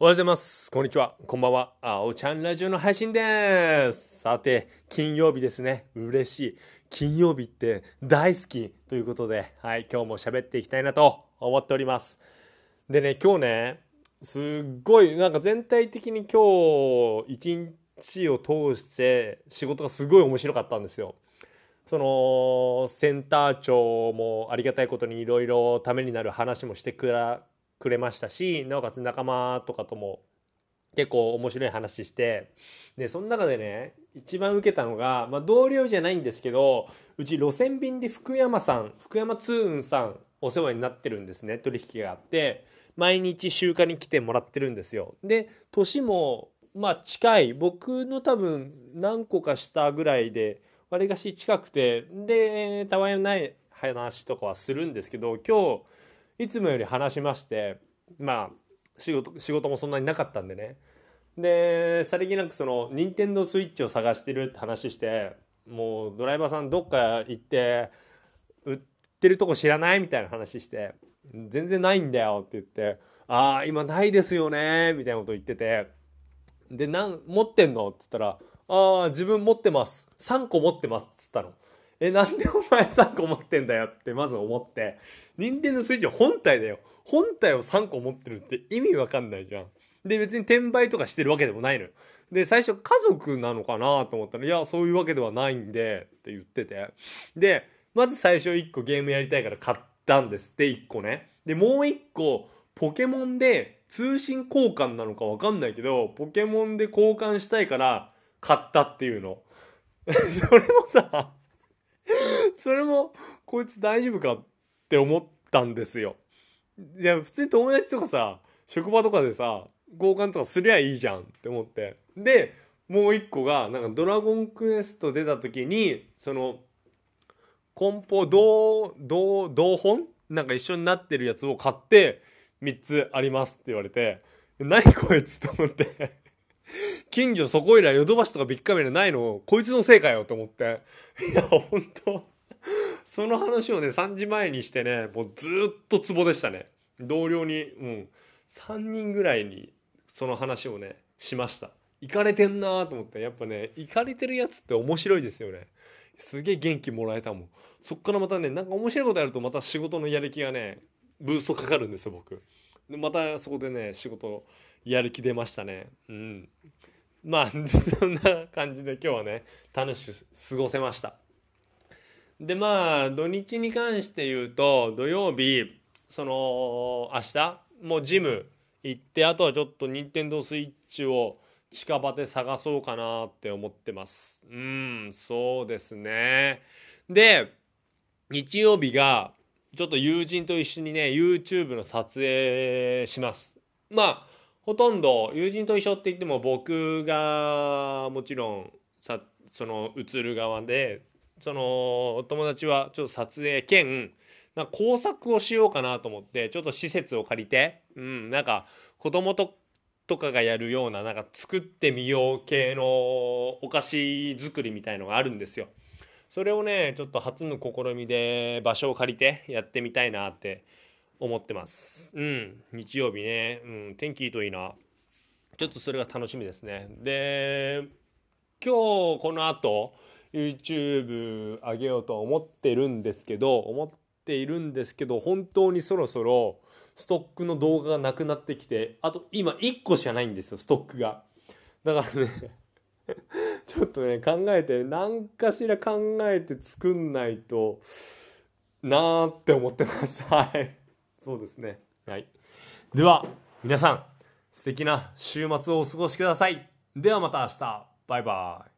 おはようございます。こんにちは。こんばんは。あおちゃんラジオの配信です。さて、金曜日ですね。嬉しい。金曜日って大好きということで、はい、今日も喋っていきたいなと思っております。でね、今日ね、すっごい、なんか全体的に今日一日を通して仕事がすごい面白かったんですよ。そのセンター長もありがたいことにいろいろためになる話もしてくらくれましたしなおかつ仲間とかとも結構面白い話してでその中でね一番受けたのが、まあ、同僚じゃないんですけどうち路線便で福山さん福山通運さんお世話になってるんですね取引があって毎日集荷に来てもらってるんですよ。で年もまあ近い僕の多分何個か下ぐらいでわりかし近くてでたわいない話とかはするんですけど今日いつもより話しましてまあ仕事仕事もそんなになかったんでねでさりげなくその任天堂スイッチを探してるって話してもうドライバーさんどっか行って売ってるとこ知らない？みたいな話して全然ないんだよって言ってああ今ないですよね？みたいなこと言っててでなん持ってんの？って言ったらああ、自分持ってます。3個持ってます。っつったの。え、なんでお前3個持ってんだよってまず思って。任天堂スイッチ本体だよ。本体を3個持ってるって意味わかんないじゃん。で、別に転売とかしてるわけでもないのよ。で、最初家族なのかなと思ったら、いや、そういうわけではないんで、って言ってて。で、まず最初1個ゲームやりたいから買ったんですって、1個ね。で、もう1個、ポケモンで通信交換なのかわかんないけど、ポケモンで交換したいから、買ったっていうの。それもさ、それも、こいつ大丈夫かって思ったんですよ。いや、普通に友達とかさ、職場とかでさ、交換とかすりゃいいじゃんって思って。で、もう一個が、なんかドラゴンクエスト出た時に、その、梱包、同、同、同本？なんか一緒になってるやつを買って、3つありますって言われて、何こいつと思って。近所そこいらヨドバシとかビッグカメラないのこいつのせいかよと思って。いや、ほんと。その話をね、3時前にしてね、もうずっとツボでしたね。同僚に、うん、3人ぐらいにその話をね、しました。行かれてんなーと思って。やっぱね、行かれてるやつって面白いですよね。すげえ元気もらえたもん。そっからまたね、なんか面白いことやるとまた仕事のやる気がね、ブーストかかるんですよ、僕。でまたそこでね、仕事やる気出ましたね。うん。まあ、そんな感じで今日はね、楽しく過ごせました。で、まあ、土日に関して言うと、土曜日、その、明日、もうジム行って、あとはちょっと任天堂スイッチを近場で探そうかなって思ってます。うん、そうですね。で、日曜日が、ちょっと友人と一緒にね、YouTube の撮影します。まあ、ほとんど友人と一緒って言っても僕がもちろんさその映る側でその友達はちょっと撮影兼な工作をしようかなと思ってちょっと施設を借りて、うん、なんか子供ととかがやるようななんか作ってみよう系のお菓子作りみたいのがあるんですよ。それをねちょっと初の試みで場所を借りてやってみたいなって思ってます。うん。日曜日ね。うん。天気いいといいな。ちょっとそれが楽しみですね。で、今日この後、YouTube 上げようと思ってるんですけど、思っているんですけど、本当にそろそろストックの動画がなくなってきて、あと今1個しかないんですよ、ストックが。だからね、ちょっとね、考えて、何かしら考えて作んないとなーって思ってます。はい。そうですね。はい。では、皆さん、素敵な週末をお過ごしください。ではまた明日。バイバイ。